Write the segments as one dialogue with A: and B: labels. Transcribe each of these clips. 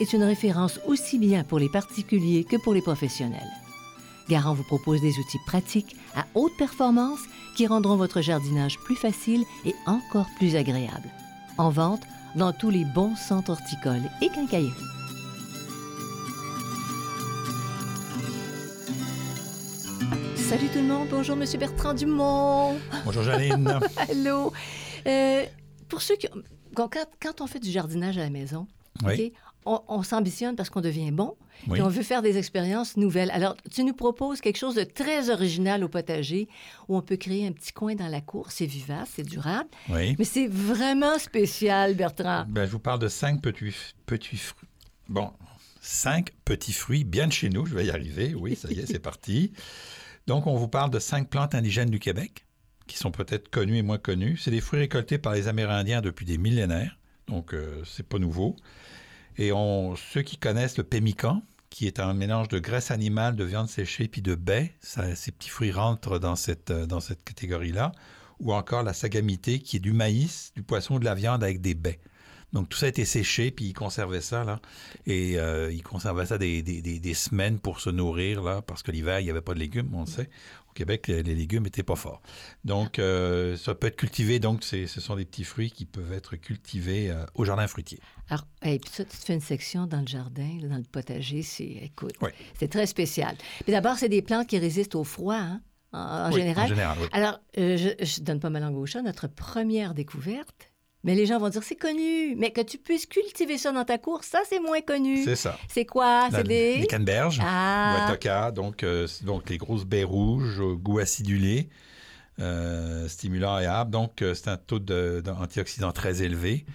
A: est une référence aussi bien pour les particuliers que pour les professionnels. Garant vous propose des outils pratiques à haute performance qui rendront votre jardinage plus facile et encore plus agréable. En vente dans tous les bons centres horticoles et quincailleries. Salut tout le monde, bonjour Monsieur Bertrand Dumont.
B: Bonjour Janine.
A: Allô. Euh, pour ceux qui... Quand, quand on fait du jardinage à la maison,
B: Oui.
A: OK, on, on s'ambitionne parce qu'on devient bon
B: Oui.
A: et on veut faire des expériences nouvelles. Alors, tu nous proposes quelque chose de très original au potager où on peut créer un petit coin dans la cour. C'est vivace, c'est durable,
B: Oui.
A: mais c'est vraiment spécial, Bertrand.
B: Ben, je vous parle de cinq petits, petits fruits. Bon, cinq petits fruits bien de chez nous. Je vais y arriver. Oui, ça y est, c'est parti. Donc, on vous parle de cinq plantes indigènes du Québec qui sont peut-être connues et moins connues. C'est des fruits récoltés par les Amérindiens depuis des millénaires. Donc, euh, c'est pas nouveau. Et on, ceux qui connaissent le pémican, qui est un mélange de graisse animale, de viande séchée puis de baies, ça- ces petits fruits rentrent dans cette, euh, dans cette catégorie-là. Ou encore la sagamité, qui est du maïs, du poisson, de la viande avec des baies. Donc tout ça a été séché, puis ils conservaient ça, là. Et euh, ils conservaient ça des, des- des- des semaines pour se nourrir, là, parce que l'hiver, il n'y avait pas de légumes, on le sait. Québec, les légumes n'étaient pas forts. Donc euh, ça peut être cultivé, donc ce sont des petits fruits qui peuvent être cultivés euh, au jardin fruitier.
A: Alors, et puis ça, tu te fais une section dans le jardin, dans le potager, c'est, écoute,
B: Oui.
A: c'est très spécial. Puis d'abord, c'est des plantes qui résistent au froid, hein, en, en
B: Oui,
A: général.
B: En général, oui.
A: Alors, euh, je, je donne pas ma langue au chat, notre première découverte, mais les gens vont dire c'est connu, mais que tu puisses cultiver ça dans ta cour, ça c'est moins connu.
B: C'est ça.
A: C'est quoi? C'est des...
B: Les canneberges.
A: Ah,
B: donc, euh, donc les grosses baies rouges, au goût acidulé, euh, stimulant et âpre. Donc, euh, c'est un taux d'antioxydants très élevé.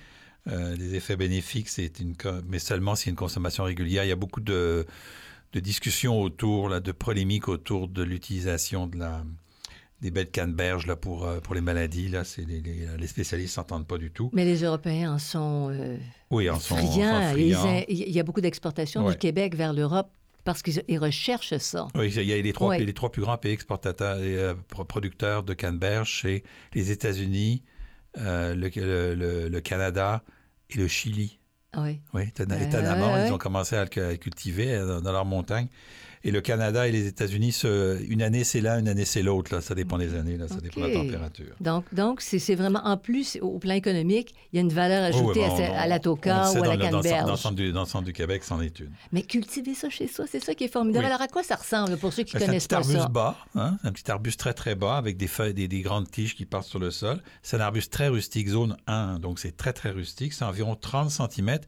B: Euh, les effets bénéfiques, c'est une, mais seulement s'il y a une consommation régulière. Il y a beaucoup de, de discussions autour, là, de polémiques autour de l'utilisation de la, des baies de canneberge là, pour, euh, pour les maladies. Là, c'est les, les, les spécialistes s'entendent pas du tout.
A: mais les Européens en sont euh,
B: Oui, en sont, en sont
A: friands. Il y a beaucoup d'exportations
B: Ouais.
A: du Québec vers l'Europe parce qu'ils ils recherchent ça.
B: Oui, il y a les trois,
A: Ouais.
B: les trois plus grands pays exportateurs et euh, pro- producteurs de canneberge, c'est les États-Unis, euh, le, le- le- le Canada et le Chili.
A: Ah Oui.
B: Oui, étonnamment, ils ont commencé à le cultiver dans, dans leurs montagnes. Et le Canada et les États-Unis, une année c'est l'un, une année c'est l'autre. Ça dépend des années, là. ça dépend de la température.
A: Donc, donc c'est vraiment, en plus, au plan économique, il y a une valeur
B: Oh,
A: ajoutée
B: oui,
A: à,
B: on-
A: à la
B: sait
A: ou à la
B: le- dans Dans le
A: canneberge.
B: du, dans le centre du Québec, c'en est une.
A: Mais cultiver ça chez soi, c'est ça qui est formidable.
B: Oui.
A: Alors, à quoi ça ressemble pour ceux qui
B: Ben, C'est un
A: connaissent
B: petit
A: pas
B: arbuste
A: ça?
B: bas, hein, un petit arbuste très très bas avec des feuilles, des, des grandes tiges qui partent sur le sol. C'est un arbuste très rustique, zone 1, donc c'est très très rustique. C'est environ 30 cm.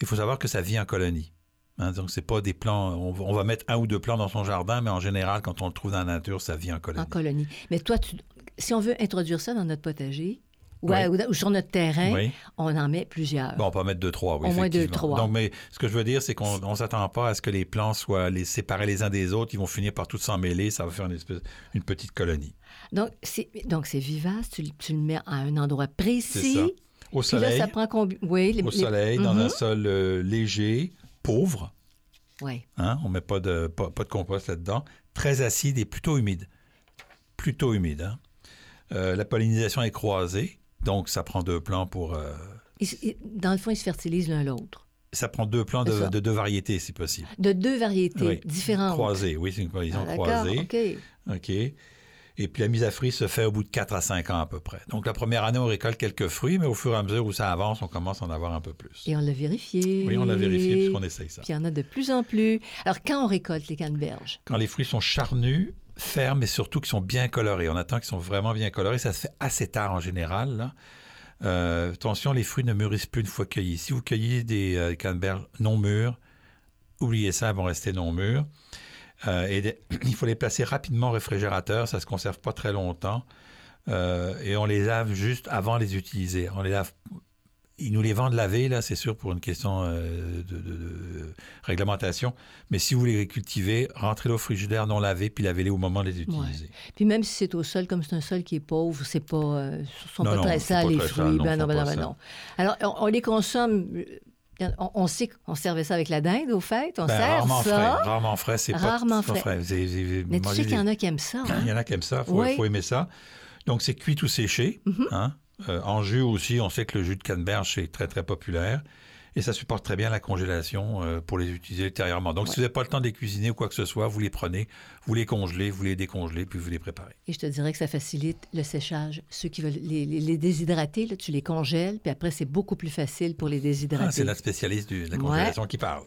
B: Il faut savoir que ça vit en colonie. Hein, donc c'est pas des plants. On va, on va mettre un ou deux plants dans son jardin, mais en général, quand on le trouve dans la nature, ça vit en colonie.
A: En colonie. Mais toi, tu- si on veut introduire ça dans notre potager ou,
B: Oui.
A: sur notre terrain,
B: Oui.
A: on en met plusieurs.
B: Bon, on peut en mettre deux, trois, oui.
A: Au moins deux, trois.
B: Donc, mais ce que je veux dire, c'est qu'on ne s'attend pas à ce que les plants soient les séparés les uns des autres. Ils vont finir par tous s'emmêler. Ça va faire une, espèce, une petite colonie.
A: Donc, c'est donc c'est vivace, tu, le- tu le mets à un endroit
B: C'est
A: précis.
B: ça. Au
A: là,
B: soleil,
A: ça prend combien? Oui, les,
B: au
A: les-
B: soleil, dans
A: Mhm.
B: un sol euh, léger, pauvre.
A: Oui.
B: Hein, on ne met pas de, pas, pas de compost là-dedans. Très acide et plutôt humide. Plutôt humide. hein. Euh, la pollinisation est croisée, donc ça prend deux plants pour... euh,
A: Ils- ils- dans le fond, ils se fertilisent l'un l'autre.
B: ça prend deux plants de, deux variétés, si possible.
A: De deux variétés
B: Oui.
A: différentes.
B: Croisées, oui, c'est une pollinisation
A: Ah,
B: croisée.
A: OK.
B: OK. Et puis la mise à fruit se fait au bout de 4 à 5 ans à peu près. Donc la première année, on récolte quelques fruits, mais au fur et à mesure où ça avance, on commence à en avoir un peu plus.
A: Et on l'a vérifié.
B: Oui, on l'a vérifié puisqu'on essaye ça.
A: Puis il y en a de plus en plus. Alors, quand on récolte les canneberges,
B: Quand les fruits sont charnus, fermes et surtout qui sont bien colorés. On attend qu'ils sont vraiment bien colorés. Ça se fait assez tard en général. Là. Euh, attention, les fruits ne mûrissent plus une fois cueillis. Si vous cueillez des euh, canneberges non mûrs, oubliez ça, elles vont rester non mûrs. Euh, et il faut les placer rapidement au réfrigérateur, ça ne se conserve pas très longtemps. Euh, et on les lave juste avant de les utiliser. On les lave ils nous les vendent lavés, là, c'est sûr, pour une question euh, de, de, de, réglementation. Mais si vous les cultivez, rentrez-les au frigidaire non lavé, puis lavez-les au moment de les utiliser.
A: Ouais. Puis même si c'est au sol, comme c'est un sol qui est pauvre, c'est pas, sont non, pas non, très sales, les fruits. Non, ben, non, ben, non. Alors, on, on, les consomme. On, on sait qu'on servait ça avec la dinde, au fait. On
B: ben,
A: sert
B: rarement
A: ça.
B: Frais, rarement frais, c'est pas,
A: frais.
B: frais. Vous avez, vous avez
A: Mais tu sais qu'il y en a qui aiment ça. Hein?
B: Il y en a qui aiment ça, il faut,
A: oui.
B: faut, aimer ça. Donc, c'est cuit ou séché.
A: Mm -hmm.
B: hein? Euh, en jus aussi, on sait que le jus de canneberge, c'est très, très populaire. Et ça supporte très bien la congélation euh, pour les utiliser ultérieurement. Donc, ouais. si vous n'avez pas le temps de les cuisiner ou quoi que ce soit, vous les prenez, vous les congelez, vous les décongelez, puis vous les préparez.
A: Et je te dirais que ça facilite le séchage. Ceux qui veulent les, les, les déshydrater, là, tu les congèles, puis après, c'est beaucoup plus facile pour les déshydrater.
B: Ah, c'est notre spécialiste de la congélation
A: ouais.
B: qui parle.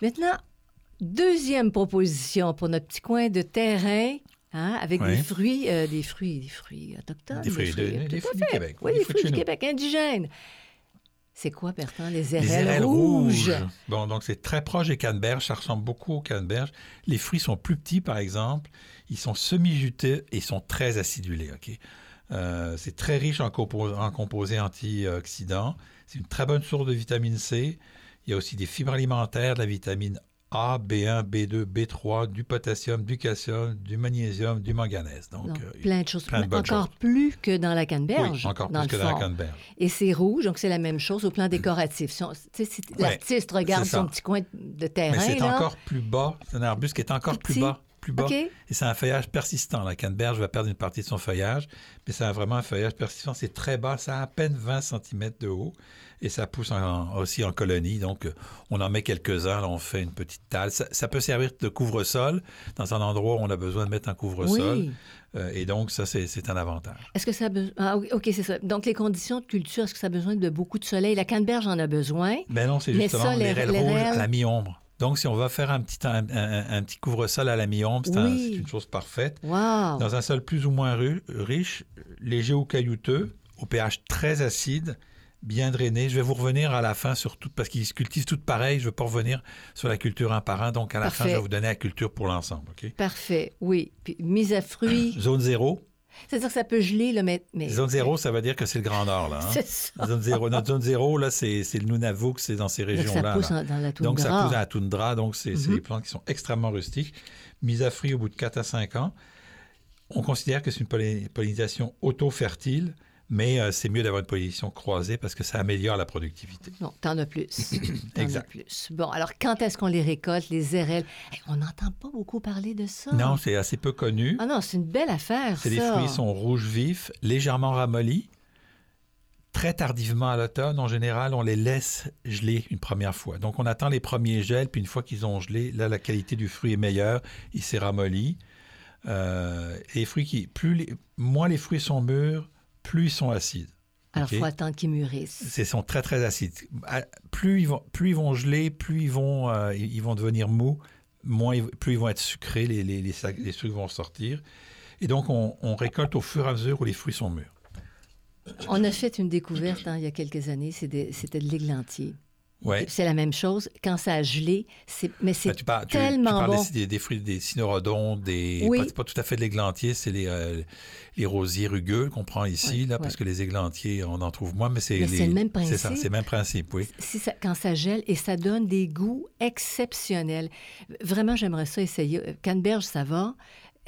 A: Maintenant, deuxième proposition pour notre petit coin de terrain. Hein, avec
B: oui.
A: des fruits, euh, des fruits, des fruits autochtones.
B: Des fruits,
A: des fruits,
B: de, des fruits du Québec.
A: Oui, des fruits,
B: fruits
A: du Québec indigènes. C'est quoi, Bertrand? Les érelles,
B: les érelles
A: rouges?
B: rouges. Bon, donc c'est très proche des canneberges. Ça ressemble beaucoup aux canneberges. Les fruits sont plus petits, par exemple. Ils sont semi-jutés et sont très acidulés. OK? Euh, c'est très riche en, compos en composés antioxydants. C'est une très bonne source de vitamine C. Il y a aussi des fibres alimentaires, de la vitamine a, B1, B2, B3, du potassium, du calcium, du magnésium, du manganèse. Donc,
A: donc
B: euh,
A: plein de choses.
B: Plein de
A: encore
B: choses.
A: plus que dans la canneberge.
B: Oui, encore
A: dans
B: plus que
A: fond.
B: dans la canneberge.
A: Et c'est rouge, donc c'est la même chose au plan décoratif. Si, l'artiste regarde son petit coin de terrain.
B: Mais c'est encore plus bas. C'est un arbuste qui est encore plus bas. Plus bas.
A: Okay.
B: Et c'est un feuillage persistant. La canneberge va perdre une partie de son feuillage, mais c'est vraiment un feuillage persistant. C'est très bas, ça a à peine 20 cm de haut et ça pousse en, aussi en colonie. Donc, on en met quelques-uns, on fait une petite talle. Ça, ça peut servir de couvre-sol dans un endroit où on a besoin de mettre un couvre-sol.
A: Oui.
B: Euh, et donc, ça, c'est un avantage.
A: Est-ce que ça a besoin... Ah, OK, c'est ça. Donc, les conditions de culture, est-ce que ça a besoin de beaucoup de soleil? La canneberge en a besoin.
B: Ben non, c'est justement l'érelle rouge à la mi-ombre. Donc, si on va faire un petit, un, un, un petit couvre-sol à la mi-ombre, c'est
A: oui.
B: une chose parfaite.
A: Wow.
B: Dans un sol plus ou moins riche, léger ou caillouteux, au pH très acide, bien drainé. Je vais vous revenir à la fin sur tout, parce qu'ils se cultivent toutes pareilles. Je ne veux pas revenir sur la culture un par un. Donc, à la
A: Parfait.
B: fin, je vais vous donner la culture pour l'ensemble. Okay?
A: Parfait, oui. Puis, mise à fruits.
B: Zone zéro.
A: C'est-à-dire que ça peut geler, là, mais... mais...
B: Zone zéro, ça veut dire que c'est le Grand Nord, là. Hein?
A: C'est ça.
B: Zone zéro. Notre zone zéro, là, c'est le Nunavut, c'est dans ces régions-là.
A: Ça pousse
B: là.
A: dans la toundra.
B: Donc, ça pousse dans la toundra. Donc, c'est mm
A: Mhm.
B: -hmm. des plantes qui sont extrêmement rustiques. Mise à fruits au bout de 4 à 5 ans. On considère que c'est une pollinisation auto-fertile, mais euh, c'est mieux d'avoir une pollinisation croisée parce que ça améliore la productivité.
A: Non, t'en as plus. en
B: exact.
A: As plus. Bon, alors quand est-ce qu'on les récolte, les érelles? Hey, on n'entend pas beaucoup parler de ça.
B: Non, c'est assez peu connu.
A: Ah non, c'est une belle affaire, ça.
B: Les fruits sont rouges vifs, légèrement ramollis. Très tardivement à l'automne, en général, on les laisse geler une première fois. Donc, on attend les premiers gels, puis une fois qu'ils ont gelé, là, la qualité du fruit est meilleure, il s'est ramolli. Euh, les fruits qui, plus les, moins les fruits sont mûrs, plus ils sont acides.
A: Alors, il okay? faut attendre qu'ils mûrissent.
B: Ils sont très, très acides. Plus ils vont, plus ils vont geler, plus ils vont, euh, ils vont devenir mous, moins, plus ils vont être sucrés, les, les, les, les sucres vont sortir. Et donc, on, on, récolte au fur et à mesure où les fruits sont mûrs.
A: On a fait une découverte hein, il y a quelques années, c'était de l'églantier.
B: Ouais.
A: C'est la même chose. Quand ça a gelé, mais c'est
B: tu parles,
A: tellement
B: tu, tu
A: bon.
B: Des, des, fruits, des cynorhodons, des...
A: Oui.
B: Pas, pas, tout à fait de l'églantier, c'est les, euh, les rosiers rugueux qu'on prend ici, là, parce que les églantiers, on en trouve moins, mais c'est...
A: le même principe.
B: C'est ça, c'est le même principe, oui.
A: Ça, quand ça gèle, et ça donne des goûts exceptionnels. Vraiment, j'aimerais ça essayer. Canneberge, ça va.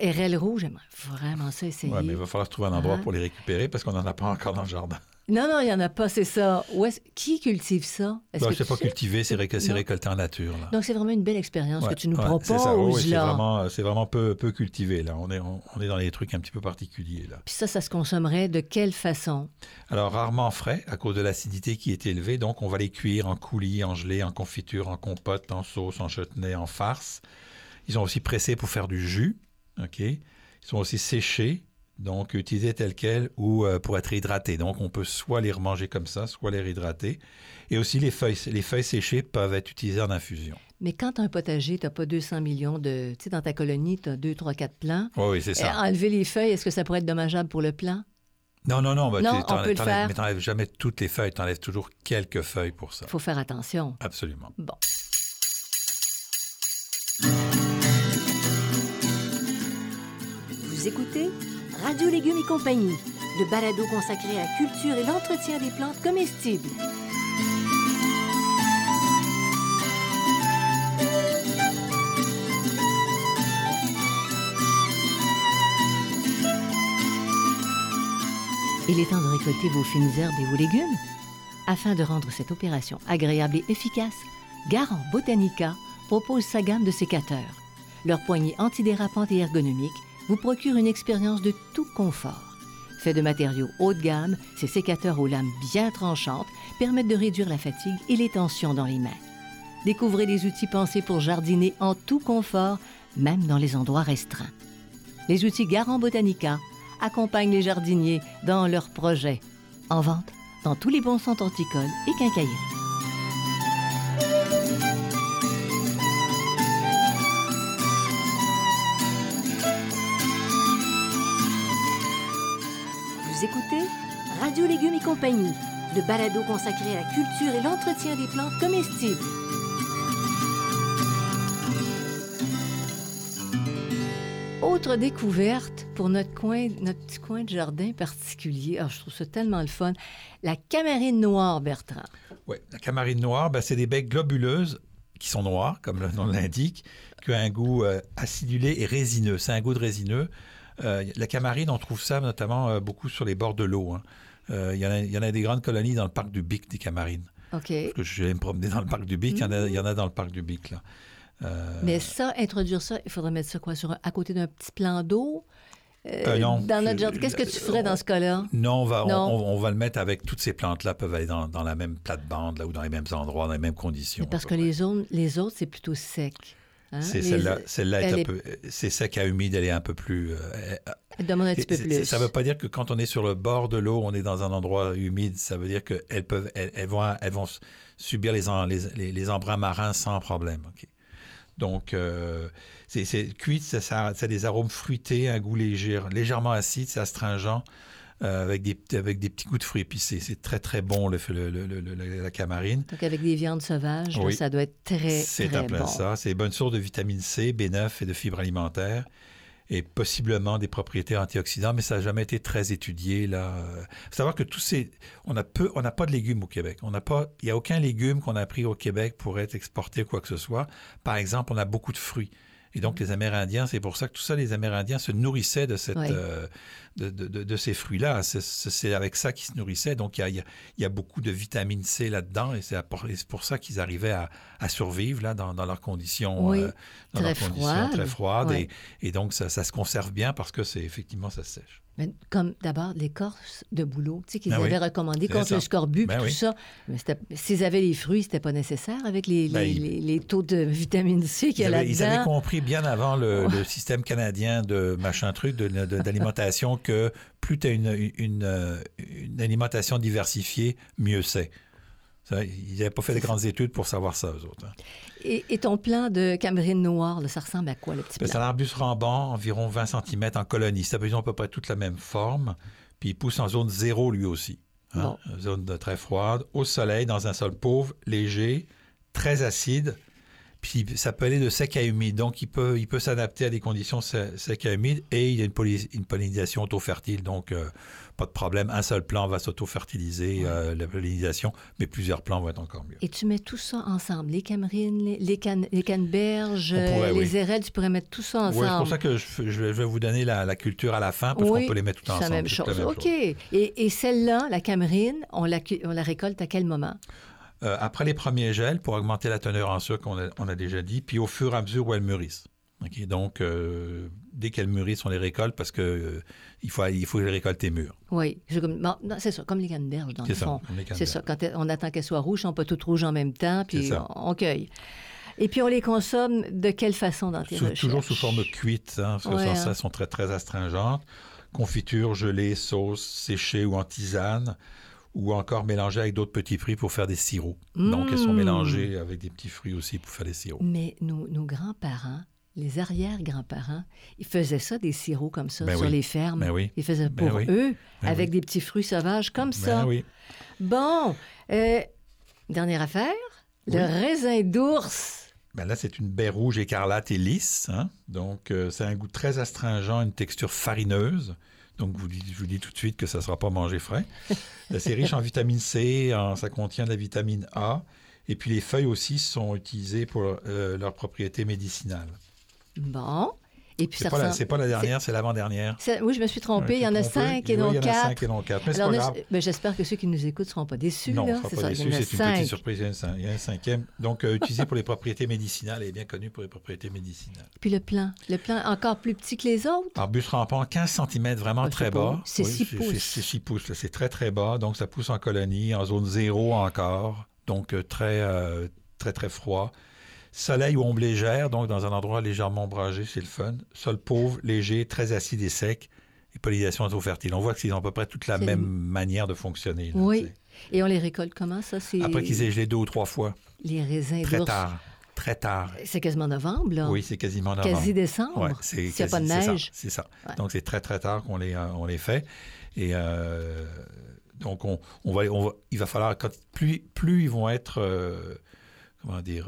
A: RL rouge, j'aimerais vraiment ça essayer.
B: Oui, mais il va falloir trouver un endroit ah. pour les récupérer parce qu'on n'en a pas encore dans le jardin.
A: Non, non, il n'y en a pas, c'est ça. Est qui cultive ça?
B: Est -ce c'est pas cultivé, c'est récolté, récolté en nature. Là.
A: Donc, c'est vraiment une belle expérience
B: ouais,
A: que tu nous
B: ouais,
A: proposes.
B: Oui, c'est vraiment, vraiment peu, peu, cultivé. Là. On, est, on, on, est dans des trucs un petit peu particuliers. Là.
A: Puis ça, ça se consommerait de quelle façon?
B: Alors, rarement frais, à cause de l'acidité qui est élevée. Donc, on va les cuire en coulis, en gelée, en confiture, en compote, en sauce, en chutney, en farce. Ils sont aussi pressés pour faire du jus. OK? Ils sont aussi séchés, Donc, utiliser tel quel ou euh, pour être hydraté. Donc, on peut soit les remanger comme ça, soit les réhydrater. Et aussi, les feuilles, les feuilles séchées peuvent être utilisées en infusion.
A: Mais quand tu as un potager, tu n'as pas 200 millions de... Tu sais, dans ta colonie, tu as 2, 3, 4 plants.
B: Oui, oui, c'est
A: Et
B: ça.
A: enlever les feuilles, est-ce que ça pourrait être dommageable pour le plant?
B: Non, non, non. bah,
A: Non,
B: tu-
A: on peut le faire.
B: Mais t'enlèves jamais toutes les feuilles. Tu enlèves toujours quelques feuilles pour ça.
A: Il faut faire attention.
B: Absolument.
A: Bon. Vous écoutez Radio Légumes et compagnie, le balado consacré à la culture et l'entretien des plantes comestibles. Il est temps de récolter vos fines herbes et vos légumes. Afin de rendre cette opération agréable et efficace, Garant Botanica propose sa gamme de sécateurs. Leur poignée antidérapante et ergonomique vous procure une expérience de tout confort. Fait de matériaux haut de gamme, ces sécateurs aux lames bien tranchantes permettent de réduire la fatigue et les tensions dans les mains. Découvrez des outils pensés pour jardiner en tout confort, même dans les endroits restreints. Les outils Garant Botanica accompagnent les jardiniers dans leurs projets. En vente dans tous les bons centres horticoles et quincailleries. Radio Légumes et compagnie, le balado consacré à la culture et l'entretien des plantes comestibles. Autre découverte pour notre coin, notre petit coin de jardin particulier. Ah, je trouve ça tellement le fun. La camarine noire, Bertrand.
B: Oui, la camarine noire, ben, c'est des baies globuleuses qui sont noires, comme le nom l'indique, qui ont un goût euh, acidulé et résineux. C'est un goût de résineux. Euh, la camarine, on trouve ça notamment euh, beaucoup sur les bords de l'eau. hein. Euh, Il y, en a- il y en a des grandes colonies dans le parc du Bic, des camarines.
A: OK.
B: Parce que je vais me promener dans le parc du Bic, il y en a- il y en a dans le parc du Bic. Là. Euh,
A: Mais ça, introduire ça, il faudrait mettre ça quoi sur un- à côté d'un petit plan d'eau? Euh,
B: Euh, non.
A: Dans notre jardin. Qu'est-ce que tu ferais dans ce cas-là?
B: Non, on va, on-
A: Non.
B: On, on va le mettre avec toutes ces plantes-là, peuvent aller dans, dans la même plate-bande là, ou dans les mêmes endroits, dans les mêmes conditions.
A: Mais parce que les, zones, les autres, c'est plutôt sec. Hein?
B: C'est celle-là, celle-là est
A: elle
B: un
A: est-
B: peu, c'est sec à humide, elle est un peu plus. euh, elle-
A: demande un petit peu plus.
B: Ça ne veut pas dire que quand on est sur le bord de l'eau, on est dans un endroit humide. Ça veut dire qu'elles peuvent, elles, elles vont, elles vont subir les, en- les, les- les embruns marins sans problème. Donc, euh, c'est, c'est cuite, ça, ça, ça a des arômes fruités, un goût léger, légèrement acide, c'est astringent, avec, des, avec des petits goûts de fruits épicés. C'est très, très bon, le, le- le- la camarine.
A: Donc, avec des viandes sauvages, là, ça doit être très,
B: C'est
A: très bon.
B: ça. C'est une bonne source de vitamine C, B9 et de fibres alimentaires et possiblement des propriétés antioxydantes, mais ça n'a jamais été très étudié. Là. Il faut savoir que tous ces... On a peu, on n'a pas de légumes au Québec. On n'a pas... Il n'y a aucun légume qu'on a pris au Québec pour être exporté ou quoi que ce soit. Par exemple, on a beaucoup de fruits. Et donc, les Amérindiens, c'est pour ça que tout ça, les Amérindiens se nourrissaient de, cette, euh, de, de- de- de ces fruits-là. C'est- avec ça qu'ils se nourrissaient. Donc, il y y a- il y a beaucoup de vitamine C là-dedans. Et c'est pour, ça qu'ils arrivaient à, à survivre là, dans, dans leurs conditions,
A: Oui,
B: euh, dans
A: très
B: leurs conditions
A: froides.
B: très froides.
A: Ouais.
B: Et, et donc, ça, ça se conserve bien parce que c'est effectivement, ça sèche.
A: Mais comme d'abord l'écorce de bouleau, tu sais, qu'ils
B: Ben oui.
A: avaient recommandé contre
B: ça.
A: le scorbut
B: Ben oui.
A: tout ça. Mais s'ils avaient les fruits, c'était pas nécessaire avec les, les,
B: Ben, ils-
A: les- les taux de vitamine C qu'il y a
B: avaient, ils avaient
A: là-dedans.
B: compris bien avant le, le système canadien de machin truc de- de- d'alimentation que plus tu as une, une, euh, une alimentation diversifiée, mieux c'est. Ça, Ils n'avaient pas fait de grandes études pour savoir ça, eux autres. hein.
A: Et, et ton plan de camarine noire, là, ça ressemble à quoi, le petit
B: Ben, C'est un arbuste rambant, environ 20 cm en colonie. Ça ils ont à peu près toute la même forme. Puis il pousse en zone zéro, lui aussi. hein. Zone de très froide, au soleil, dans un sol pauvre, léger, très acide. Puis ça peut aller de sec à humide. Donc il peut, il peut s'adapter à des conditions se- sec à humide. Et il y a une, poly- une pollinisation auto-fertile. Donc euh, pas de problème. Un seul plant va s'auto-fertiliser, euh, la pollinisation. Mais plusieurs plants vont être encore mieux.
A: Et tu mets tout ça ensemble, les camerines, les, les, cannes- les canneberges,
B: pourrait,
A: euh, les
B: oui.
A: érelles, tu pourrais mettre tout ça
B: Oui, c'est pour
A: ensemble.
B: ça que je, je vais vous donner la, la culture à la fin, parce
A: Oui,
B: qu'on peut les mettre tout
A: c'est
B: ensemble.
A: la même
B: c'est
A: chose.
B: la même
A: OK. Et, et celle-là, la camerine, on la, cu- on la récolte à quel moment?
B: Euh, après les premiers gels, pour augmenter la teneur en sucre, on a, on a déjà dit, puis au fur et à mesure où elles mûrissent. Donc, euh, dès qu'elles mûrissent, on les récolte parce que euh, il, faut, il faut les récolter mûres.
A: Oui, c'est ça, comme les canneberges, dans le
B: ça,
A: fond. C'est ça, quand on attend qu'elles soient rouges, sont pas toutes rouges en même temps, puis on, on cueille. Et puis on les consomme de quelle façon dans tes
B: Sous-
A: recherches?
B: toujours sous forme cuite, hein, parce que
A: Ouais, hein.
B: ça, elles sont très, très astringentes. confiture, gelée, sauce, séchée ou en tisane, ou encore mélangées avec d'autres petits fruits pour faire des sirops. Donc, elles sont
A: Mmh.
B: mélangées avec des petits fruits aussi pour faire des sirops.
A: Mais nos, nos grands-parents, les arrière-grands-parents, ils faisaient ça, des sirops comme ça,
B: Ben
A: sur
B: oui.
A: les fermes.
B: Ben oui.
A: Ils faisaient
B: Ben
A: pour
B: oui.
A: eux, avec des petits fruits sauvages comme ça. Bon, euh, dernière affaire, le raisin d'ours.
B: Ben là, c'est une baie rouge écarlate et lisse. hein. Donc, euh, c'est un goût très astringent, une texture farineuse. Donc, je vous dis tout de suite que ça ne sera pas mangé frais. C'est riche en vitamine C, ça contient de la vitamine A. Et puis, les feuilles aussi sont utilisées pour euh, leurs propriétés médicinales.
A: Bon, et puis
B: C'est pas, la-
A: ressemble...
B: c'est pas la dernière, c'est l'avant-dernière.
A: Oui, je me suis trompée.
B: Ouais,
A: il y en a cinq et
B: Oui,
A: non
B: Il y en a
A: quatre.
B: cinq et non quatre. Mais c'est
A: Alors,
B: pas
A: là,
B: grave.
A: ben, j'espère que ceux qui nous écoutent ne seront pas déçus.
B: Non,
A: là.
B: sera
A: C'est
B: pas
A: ça,
B: déçu.
A: il y en a
B: C'est une petite surprise. Il y en a un en cinquième. Donc, euh, utilisé pour les propriétés médicinales et bien connu pour les propriétés médicinales.
A: Puis le plan. Le plan encore plus petit que les autres.
B: Arbuste rampant, 15 cm, vraiment
A: Ah,
B: très bas.
A: C'est six
B: c'est-
A: pouces.
B: C'est c'est six pouces, là. c'est très très bas. Donc ça pousse en colonie, en zone zéro encore. Donc euh, très euh, très très froid. Soleil ou ombre légère, donc dans un endroit légèrement ombragé, c'est le fun. Sol pauvre, léger, très acide et sec. Et pollinisation trop fertile. On voit qu'ils ont à peu près toute la même manière de fonctionner. là,
A: Oui.
B: tu sais.
A: Et on les récolte comment, ça? C'est
B: Après qu'ils aient gelé deux ou trois fois.
A: les raisins
B: Très tard. Très tard.
A: C'est quasiment novembre, là.
B: Oui, c'est quasiment novembre.
A: Quasi décembre.
B: Ouais, c'est
A: S'il n'y a pas de
B: quasi- c'est ça,
A: neige.
B: C'est ça.
A: Ouais.
B: Donc, c'est très, très tard qu'on les, euh, on les fait. Et euh, donc, on, on va, on va- il va falloir, quand, plus, plus ils vont être, euh, comment dire,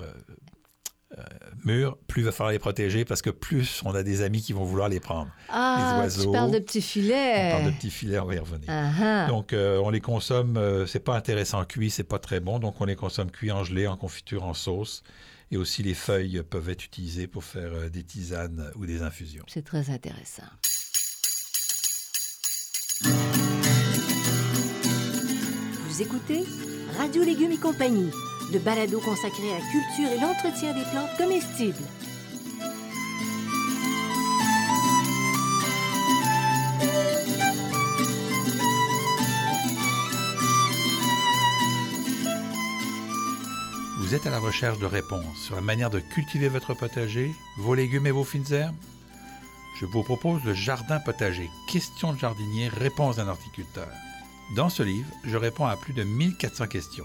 B: euh, plus il va falloir les protéger parce que plus on a des amis qui vont vouloir les prendre.
A: Ah,
B: les
A: tu
B: oiseaux.
A: parles de petits filets.
B: On parle de petits filets, on va y revenir.
A: Ah.
B: Donc, euh, on les consomme, euh, c'est pas intéressant cuit, c'est pas très bon, donc on les consomme cuits en gelée, en confiture, en sauce. Et aussi, les feuilles peuvent être utilisées pour faire euh, des tisanes ou des infusions.
A: C'est très intéressant.
C: Vous écoutez Radio Légumes et compagnie, le balado consacré à la culture et l'entretien des plantes comestibles.
B: Vous êtes à la recherche de réponses sur la manière de cultiver votre potager, vos légumes et vos fines herbes? Je vous propose le jardin potager, questions de jardinier, réponses d'un horticulteur. Dans ce livre, je réponds à plus de 1400 questions.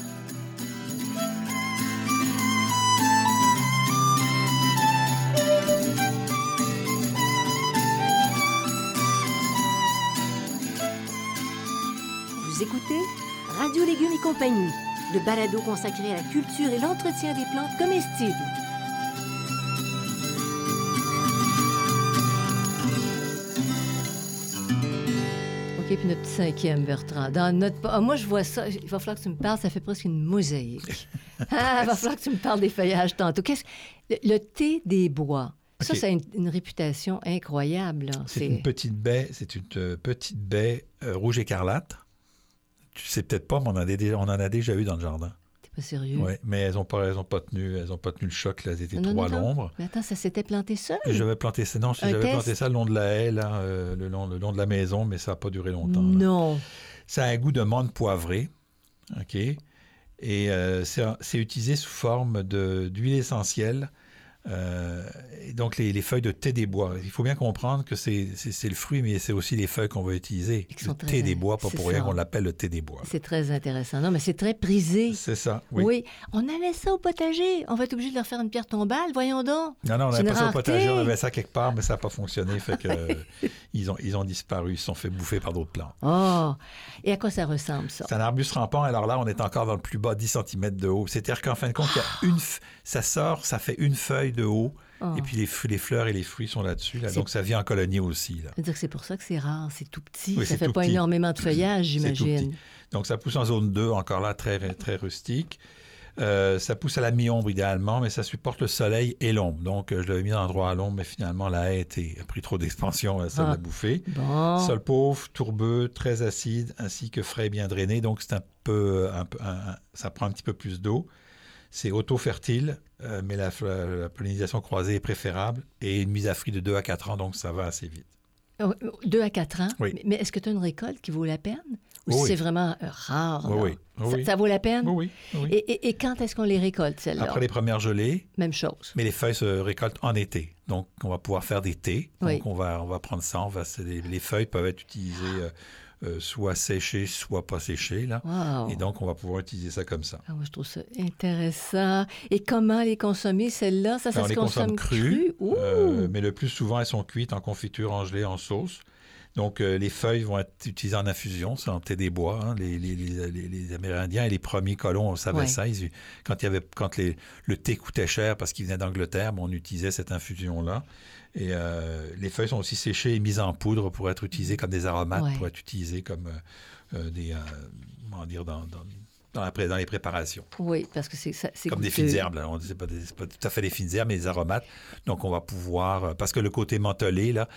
C: Légumes et compagnie, le balado consacré à la culture et l'entretien des plantes comestibles.
A: OK, puis notre petit cinquième, Bertrand. Dans notre... ah, moi, je vois ça. Il va falloir que tu me parles. Ça fait presque une mosaïque. Ah, il va falloir que tu me parles des feuillages tantôt. Qu'est-ce... Le, le thé des bois. Ça, ça a une, une réputation incroyable. là.
B: C'est une petite baie, c'est une euh, petite baie euh, rouge écarlate. Tu sais peut-être pas, mais on en, a déjà, on en a déjà eu dans le jardin.
A: T'es pas sérieux?
B: Ouais, mais elles n'ont pas, elles ont pas tenu, elles ont pas tenu le choc. Là, elles étaient
A: Non, non, non.
B: l'ombre.
A: Mais attends, ça s'était planté seul?
B: Et J'avais planté ça, non, j'avais
A: test?
B: planté ça le long de la haie, là, euh, le, long, le long de la maison, mais ça n'a pas duré longtemps. là.
A: Non.
B: Ça a un goût de menthe poivrée, ok? Et euh, c'est c'est utilisé sous forme de- d'huile essentielle. Euh, et donc les, les feuilles de thé des bois. Il faut bien comprendre que c'est le fruit, mais c'est aussi les feuilles qu'on va utiliser. Le
A: très
B: thé des bois, pas pour rien qu'on l'appelle le thé des bois.
A: C'est très intéressant. Non, mais c'est très prisé.
B: C'est ça,
A: Oui.
B: oui.
A: On avait ça au potager. On va être obligé de leur faire une pierre tombale, voyons donc.
B: Non, non, on n'avait pas ça au potager, on avait ça quelque part, mais ça n'a pas fonctionné. Fait que euh, ils, ont, ils ont disparu, ils se sont fait bouffer par d'autres plantes.
A: Oh! Et à quoi ça ressemble, ça?
B: C'est un arbuste rampant, alors là, on est encore dans le plus bas 10 cm de haut. C'est-à-dire qu'en fin de compte, il y a une f- ça sort, ça fait une feuille de haut,
A: Oh.
B: et puis les, fleurs et les fruits sont là-dessus. Là,
A: C'est-
B: donc ça vit en colonie aussi.
A: C'est-à-dire que c'est pour ça que c'est rare, c'est tout petit.
B: Oui,
A: ça
B: c'est
A: fait pas
B: petit.
A: énormément de feuillage,
B: C'est
A: j'imagine.
B: Donc ça pousse en zone 2, encore là, très, très rustique. Euh, ça pousse à la mi-ombre idéalement, mais ça supporte le soleil et l'ombre. Donc euh, je l'avais mis dans l'endroit à l'ombre, mais finalement la haie était- a pris trop d'expansion, ça
A: Ah.
B: l'a bouffé.
A: Bon.
B: Sol pauvre, tourbeux, très acide, ainsi que frais et bien drainé. Donc, c'est un peu, un peu un- un- ça prend un petit peu plus d'eau. C'est auto-fertile, euh, mais la, la, pollinisation croisée est préférable et une mise à fruit de 2 à 4 ans, donc ça va assez vite.
A: 2 à 4 ans?
B: Oui.
A: Mais est-ce que tu as une récolte qui vaut la peine? Ou
B: Oui.
A: c'est vraiment euh, rare?
B: Oui, oui.
A: Ça, vaut la peine?
B: Oui.
A: Et, et- et quand est-ce qu'on les récolte, celles-là?
B: Après les premières gelées,
A: Même chose.
B: mais les feuilles se récoltent en été. Donc, on va pouvoir faire des thés. Donc, on, va, on va prendre ça. On va, les, les feuilles peuvent être utilisées euh, euh, soit séchées, soit pas séchées. Là.
A: Wow.
B: Et donc, on va pouvoir utiliser ça comme ça.
A: Ah, moi, je trouve ça intéressant. Et comment les consommer, celles-là? Ça, ça
B: Alors,
A: se
B: les
A: consomme
B: consomme crues,
A: Ouh!
B: euh, mais le plus souvent, elles sont cuites en confiture, en gelée, en sauce. Donc, euh, les feuilles vont être utilisées en infusion, c'est en thé des bois. hein. Les, les- les- les- les Amérindiens et les premiers colons savaient
A: Ouais.
B: ça. Ils- quand il y avait, quand les- le thé coûtait cher parce qu'il venait d'Angleterre, on utilisait cette infusion-là. Et euh, les feuilles sont aussi séchées et mises en poudre pour être utilisées comme des aromates,
A: Ouais.
B: pour être utilisées comme euh, des, comment dire, dans, dans, dans la pré- dans les préparations.
A: Oui, parce que c'est
B: Comme des fines herbes, là. On c'est pas, pas tout à fait des fines herbes, mais des aromates. Donc, on va pouvoir... Parce que le côté mentholé, là,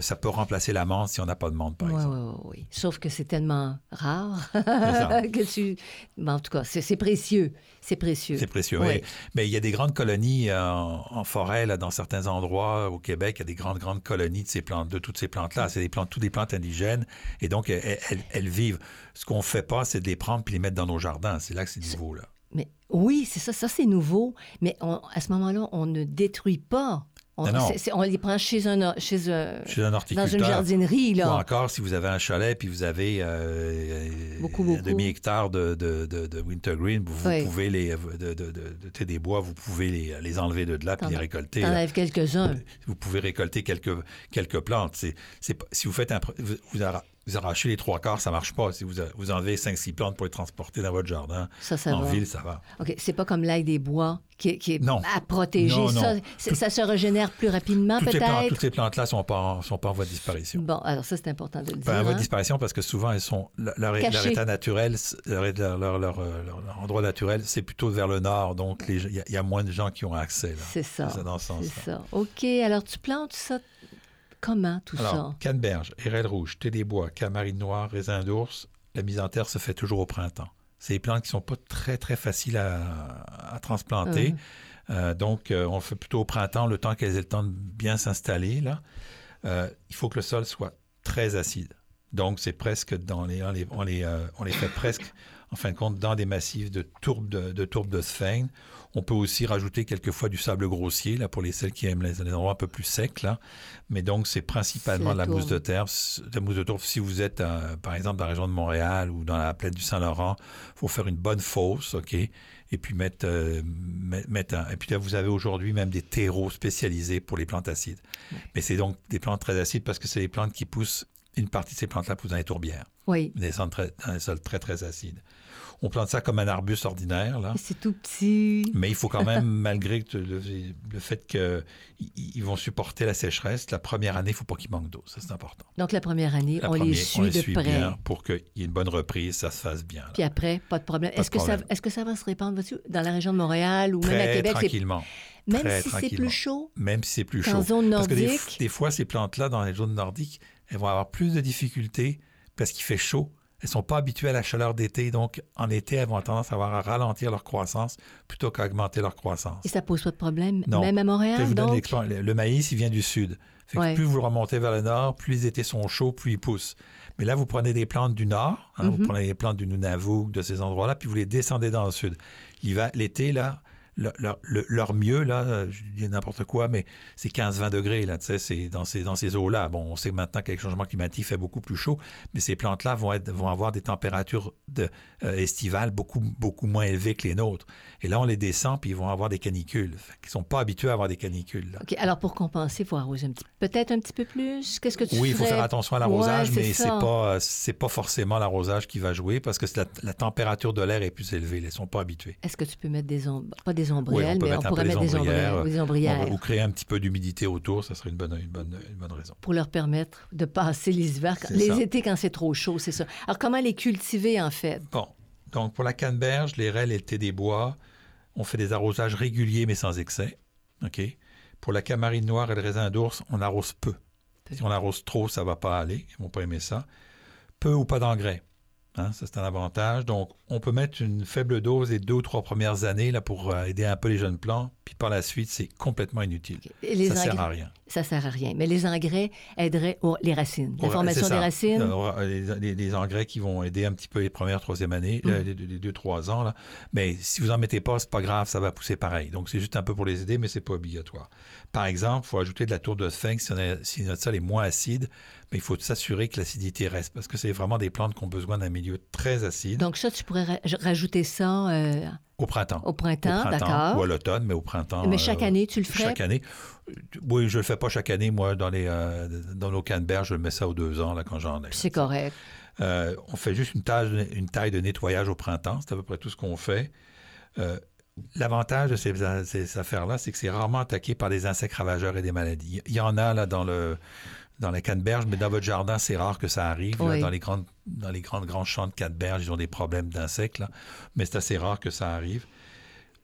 B: ça peut remplacer la menthe si on n'a pas de menthe, par
A: Oui,
B: exemple.
A: oui, oui. Sauf que c'est tellement rare que tu... Bon, en tout cas, c'est précieux. C'est précieux.
B: C'est précieux.
A: Oui.
B: Mais il y a des grandes colonies euh, en, en forêt, là, dans certains endroits au Québec. Il y a des grandes, grandes colonies de, ces plantes, de toutes ces plantes-là. C'est des plantes, toutes des plantes indigènes. Et donc, elles, elles- elles vivent. Ce qu'on ne fait pas, c'est de les prendre puis les mettre dans nos jardins. C'est là que c'est nouveau, là.
A: Mais oui, c'est ça. Ça, c'est nouveau. Mais on- à ce moment-là, on ne détruit pas. On,
B: Non, non.
A: c'est- c'est- on les prend chez un... Chez un
B: Chez un
A: dans
B: horticulteur.
A: une jardinerie,
B: Ou
A: là.
B: encore, si vous avez un chalet puis vous avez euh,
A: Beaucoup,
B: un
A: beaucoup.
B: demi-hectare de, de, de, de wintergreen, vous
A: Oui.
B: pouvez les... De, des bois, vous pouvez les, les enlever de là puis les récolter.
A: T'en
B: là.
A: enlèves quelques-uns.
B: Vous pouvez récolter quelques, quelques plantes. C'est, c'est si vous faites un, vous, vous vous arrachez les trois quarts, ça marche pas. Si vous, a- vous enlevez cinq, six plantes pour les transporter dans votre jardin,
A: Ça, ça
B: en
A: va.
B: ville, ça va.
A: OK, c'est pas comme l'ail des bois qui, est- qui est
B: Non.
A: à protéger.
B: Non, non.
A: Ça, se régénère plus rapidement,
B: Toutes ces, plantes,
A: peut-être?
B: toutes ces plantes-là sont pas, en, sont pas en voie de disparition.
A: Bon, alors ça, c'est important de le dire.
B: Pas en voie
A: hein.
B: de disparition parce que souvent, elles sont, leur, état naturel, c'est- leur, endroit naturel, c'est plutôt vers le nord. Donc, il y, a- il y a moins de gens qui ont accès. Là.
A: C'est ça.
B: C'est dans ce
A: C'est
B: sens-là.
A: ça. OK, alors tu plantes ça comment, tout
B: Alors,
A: ça?
B: canneberge, érelle rouge, thé des bois, camarine noire, raisin d'ours, la mise en terre se fait toujours au printemps. C'est des plantes qui sont pas très, très faciles à, à transplanter.
A: Mhm.
B: Euh, donc, euh, on le fait plutôt au printemps, le temps qu'elles aient le temps de bien s'installer. Là. Euh, il faut que le sol soit très acide. Donc, c'est presque dans les... On les, on les, on les fait presque, en fin de compte, dans des massifs de tourbe de, de, tourbe de sphène. On peut aussi rajouter quelquefois du sable grossier, là, pour les celles qui aiment les, les endroits un peu plus secs, là. Mais donc, c'est principalement
A: la
B: mousse de terre. La mousse de tourbe, si vous êtes, euh, par exemple, dans la région de Montréal ou dans la plaine du Saint-Laurent, il faut faire une bonne fosse, OK? Et puis mettre, euh, met- mettre un- Et puis là, vous avez aujourd'hui même des terreaux spécialisés pour les plantes acides. Mais c'est donc des plantes très acides parce que c'est des plantes qui poussent, une partie de ces plantes-là poussent dans les tourbières,
A: Oui.
B: des sols très, très acides. On plante ça comme un arbuste ordinaire, là.
A: C'est tout petit.
B: Mais il faut quand même, malgré le, le fait qu'ils ils vont supporter la sécheresse, la première année, il ne faut pas qu'ils manquent d'eau. Ça, c'est important.
A: Donc, la première année,
B: La
A: on les suit de près.
B: bien pour qu'il y ait une bonne reprise, ça se fasse bien. là.
A: Puis après, pas de problème. Est-ce que, ça, que va se répandre dans la région de Montréal ou même à Québec?
B: tranquillement.
A: Même
B: très
A: si c'est plus chaud?
B: Même si c'est plus
A: En
B: chaud.
A: zone
B: Parce que des,
A: nordique?
B: des fois, ces plantes-là, dans les zones nordiques, elles vont avoir plus de difficultés parce qu'il fait chaud. Elles ne sont pas habituées à la chaleur d'été, donc en été, elles vont avoir tendance à avoir à ralentir leur croissance plutôt qu'à augmenter leur croissance.
A: Et ça pose pas de problème,
B: Non.
A: même à
B: Je
A: Montréal,
B: vous donne
A: donc?
B: l'exemple. Le maïs, il vient du sud. Fait que
A: Ouais.
B: Plus vous remontez vers le nord, plus les étés sont chauds, plus ils poussent. Mais là, vous prenez des plantes du nord, hein,
A: Mhm.
B: vous prenez les plantes du Nunavut, de ces endroits-là, puis vous les descendez dans le sud. L'été, là, leur, leur- le- leur mieux, là, euh, je dis n'importe quoi, mais c'est 15-20 degrés, là, tu sais, c'est dans ces, dans ces eaux-là. Bon, on sait maintenant qu'avec le changement climatique, il fait beaucoup plus chaud, mais ces plantes-là vont, être, vont avoir des températures de, euh, estivales beaucoup, beaucoup moins élevées que les nôtres. Et là, on les descend, puis ils vont avoir des canicules. Fait qu'ils sont pas habitués à avoir des canicules, là.
A: OK, alors pour compenser, il faut arroser un petit peut-être un petit peu plus? Qu'est-ce que tu
B: Oui, il faut faire attention à l'arrosage,
A: Ouais,
B: mais c'est
A: ça.
B: pas c'est pas forcément l'arrosage qui va jouer parce que la, la température de l'air est plus élevée. Ils sont pas habitués.
A: Est-ce que tu peux mettre des ombres, pas des Ombrelles,
B: on
A: mais on pourrait mettre
B: des
A: des ombrières, des
B: ou créer un petit peu d'humidité autour, ça serait une bonne, une bonne, une bonne raison.
A: pour leur permettre de passer les hivers, quand-
B: C'est
A: les
B: ça.
A: étés quand c'est trop chaud, c'est ça. Alors comment les cultiver en fait?
B: Bon, donc pour la canneberge, les rêles et le thé des bois, on fait des arrosages réguliers mais sans excès. OK? Pour la camarine noire et le raisin d'ours, on arrose peu.
A: Peu.
B: Si on arrose trop, ça va pas aller. Ils vont pas aimer ça. Peu ou pas d'engrais. Hein, ça, c'est un avantage. Donc, on peut mettre une faible dose les deux ou trois premières années là, pour euh, aider un peu les jeunes plants. Puis par la suite, c'est complètement inutile.
A: Et les
B: ça sert
A: engrais-
B: à rien.
A: Ça sert à rien. Mais les engrais aideraient aux- les racines. La formation des racines.
B: Euh, Les, les- les engrais qui vont aider un petit peu les premières, troisième années,
A: Mm.
B: euh, les, les deux, trois ans. Là. Mais si vous en mettez pas, c'est pas grave, ça va pousser pareil. Donc, c'est juste un peu pour les aider, mais c'est pas obligatoire. Par exemple, il faut ajouter de la tour de sphinx si, on a- si notre sol est moins acide, mais il faut s'assurer que l'acidité reste parce que c'est vraiment des plantes qui ont besoin d'un milieu très acide
A: Donc ça, tu pourrais ra- rajouter ça euh,
B: au printemps.
A: au printemps, d'accord.
B: ou à l'automne, mais au printemps.
A: Mais chaque
B: euh,
A: année, tu le ferais?
B: Chaque année. Oui, je le fais pas chaque année. Moi, dans, les, euh, dans nos canneberges, je le mets ça aux deux ans là, quand j'en ai.
A: C'est correct.
B: Euh, on fait juste une, tâche, une taille de nettoyage au printemps. C'est à peu près tout ce qu'on fait. L'avantage de ces, ces affaires-là, c'est que c'est rarement attaqué par des insectes ravageurs et des maladies. Il y en a là dans le dans la canneberge, mais dans votre jardin, c'est rare que ça arrive. là. Dans les grandes dans les grandes grands champs de canneberge, ils ont des problèmes d'insectes, mais c'est assez rare que ça arrive.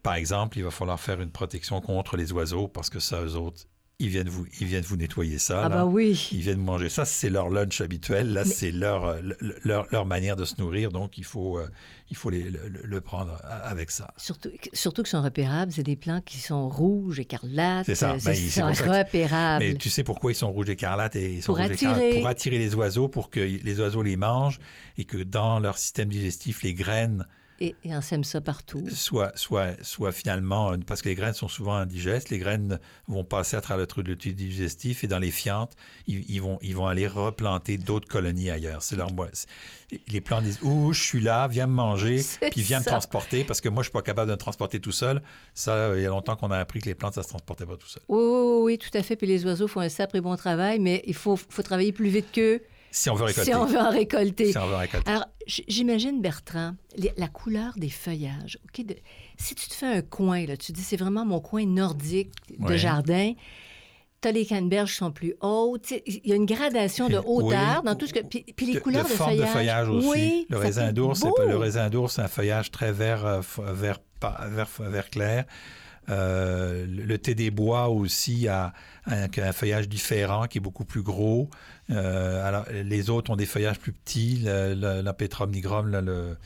B: Par exemple, il va falloir faire une protection contre les oiseaux parce que ça, eux autres, ils viennent vous, ils viennent vous nettoyer ça.
A: Ah
B: là.
A: bah oui.
B: Ils viennent manger ça, c'est leur lunch habituel. Là,
A: Mais-
B: c'est leur, euh, le- leur, leur manière de se nourrir. Donc, il faut, euh, il faut les- le, prendre a- avec ça.
A: Surtout, surtout que sont repérables, c'est des plants qui sont rouges, écarlates.
B: C'est ça.
A: euh,
B: Ben,
A: C'est
B: c'est
A: sont
B: ça
A: repérables.
B: Mais tu sais pourquoi ils sont rouges écarlates et ils sont
A: Pour
B: rouges
A: attirer.
B: écarlates? Pour attirer les oiseaux, pour que les oiseaux les mangent et que dans leur système digestif, les graines
A: Et, et on sème ça partout.
B: soient, soient, soient finalement, parce que les graines sont souvent indigestes, les graines vont passer à travers le trou de tube digestif et dans les fientes, ils, ils vont, ils vont aller replanter d'autres colonies ailleurs. C'est leur Les plantes disent Ouh, je suis là, viens me manger, puis viens me transporter, parce que moi, je suis pas capable de me transporter tout seul. Ça, il y a longtemps qu'on a appris que les plantes, ça se transportait pas tout seul.
A: Oui, oui, oui, tout à fait. Puis les oiseaux font un sacré bon travail, mais il faut, faut travailler plus vite qu'eux
B: Si on veut récolter.
A: si on veut en récolter.
B: Si on veut récolter.
A: Alors, j'imagine, Bertrand, les- la couleur des feuillages. De- si tu te fais un coin, là, tu dis c'est vraiment mon coin nordique de jardin, tu as les canneberges qui sont plus hautes. Il y a une gradation de
B: Oui.
A: hauteur dans tout ce que. Puis, puis les
B: de,
A: couleurs de,
B: forme
A: feuillage.
B: de feuillage aussi.
A: Oui,
B: le raisin d'ours, c'est le raisin d'ours, c'est un feuillage très vert, euh, vert clair. Euh, le thé des bois aussi a un, un feuillage différent qui est beaucoup plus gros. Euh, alors, les autres ont des feuillages plus petits. Le- le- la Petrum nigrum, le-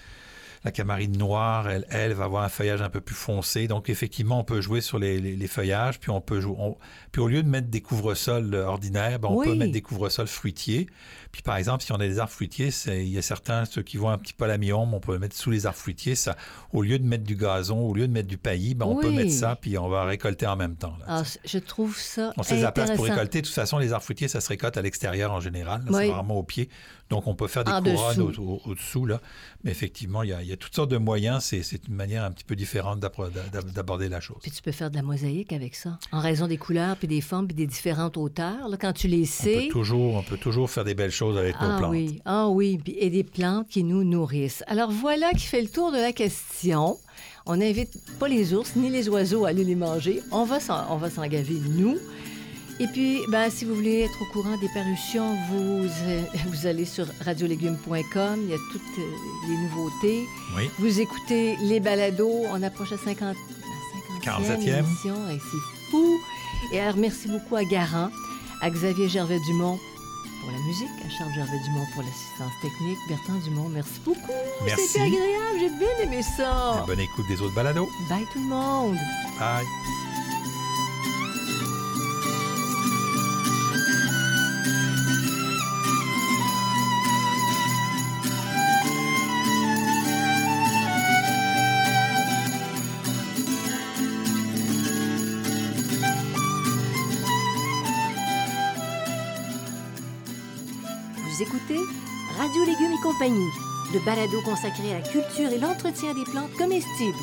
B: la camarine noire, elle, elle, va avoir un feuillage un peu plus foncé. Donc, effectivement, on peut jouer sur les, les- les feuillages. Puis, on peut jou- on- puis, au lieu de mettre des couvre-sols euh, ordinaires, ben, on
A: Oui.
B: peut mettre des couvre-sols fruitiers. Puis, par exemple, si on a des arbres fruitiers, il y a certains, ceux qui vont un petit peu à la mi-ombre, on peut mettre sous les arbres fruitiers. Ça, au lieu de mettre du gazon, au lieu de mettre du paillis, ben, on peut mettre ça, puis on va récolter en même temps. là,
A: Ah, je trouve ça
B: on sait la place pour récolter. De toute façon, les arbres fruitiers, ça se récolte à l'extérieur en général.
A: Oui.
B: C'est vraiment au pied. Donc, on peut faire des
A: En
B: couronnes
A: dessous.
B: au- au- au-dessous. là. Mais effectivement, il y, a, il y a toutes sortes de moyens. C'est une manière un petit peu différente d'aborder la chose.
A: Puis tu peux faire de la mosaïque avec ça, en raison des couleurs, puis des formes, puis des différentes hauteurs. Là, quand tu les
B: On
A: sais.
B: peut, toujours, on peut toujours faire des belles choses avec nos
A: Ah
B: plantes.
A: oui, ah oui, et des plantes qui nous nourrissent. Alors voilà qui fait le tour de la question. On n'invite pas les ours ni les oiseaux à aller les manger. On va s'en, gaver, nous. Et puis, ben, si vous voulez être au courant des parutions, vous, euh, vous allez sur radiolégumes.com. Il y a toutes euh, les nouveautés.
B: Oui.
A: Vous écoutez les balados. On approche la 50, la 50e
B: 47e.
A: émission. Et c'est fou. Et alors, merci beaucoup à Garant, à Xavier Gervais-Dumont pour la musique, à Charles Gervais-Dumont pour l'assistance technique. Bertrand Dumont, merci beaucoup.
B: Merci.
A: C'était agréable. J'ai bien aimé ça.
B: Bonne écoute des autres balados.
A: Bye tout le monde.
B: Bye.
C: Compagnie, le balado consacré à la culture et l'entretien des plantes comestibles.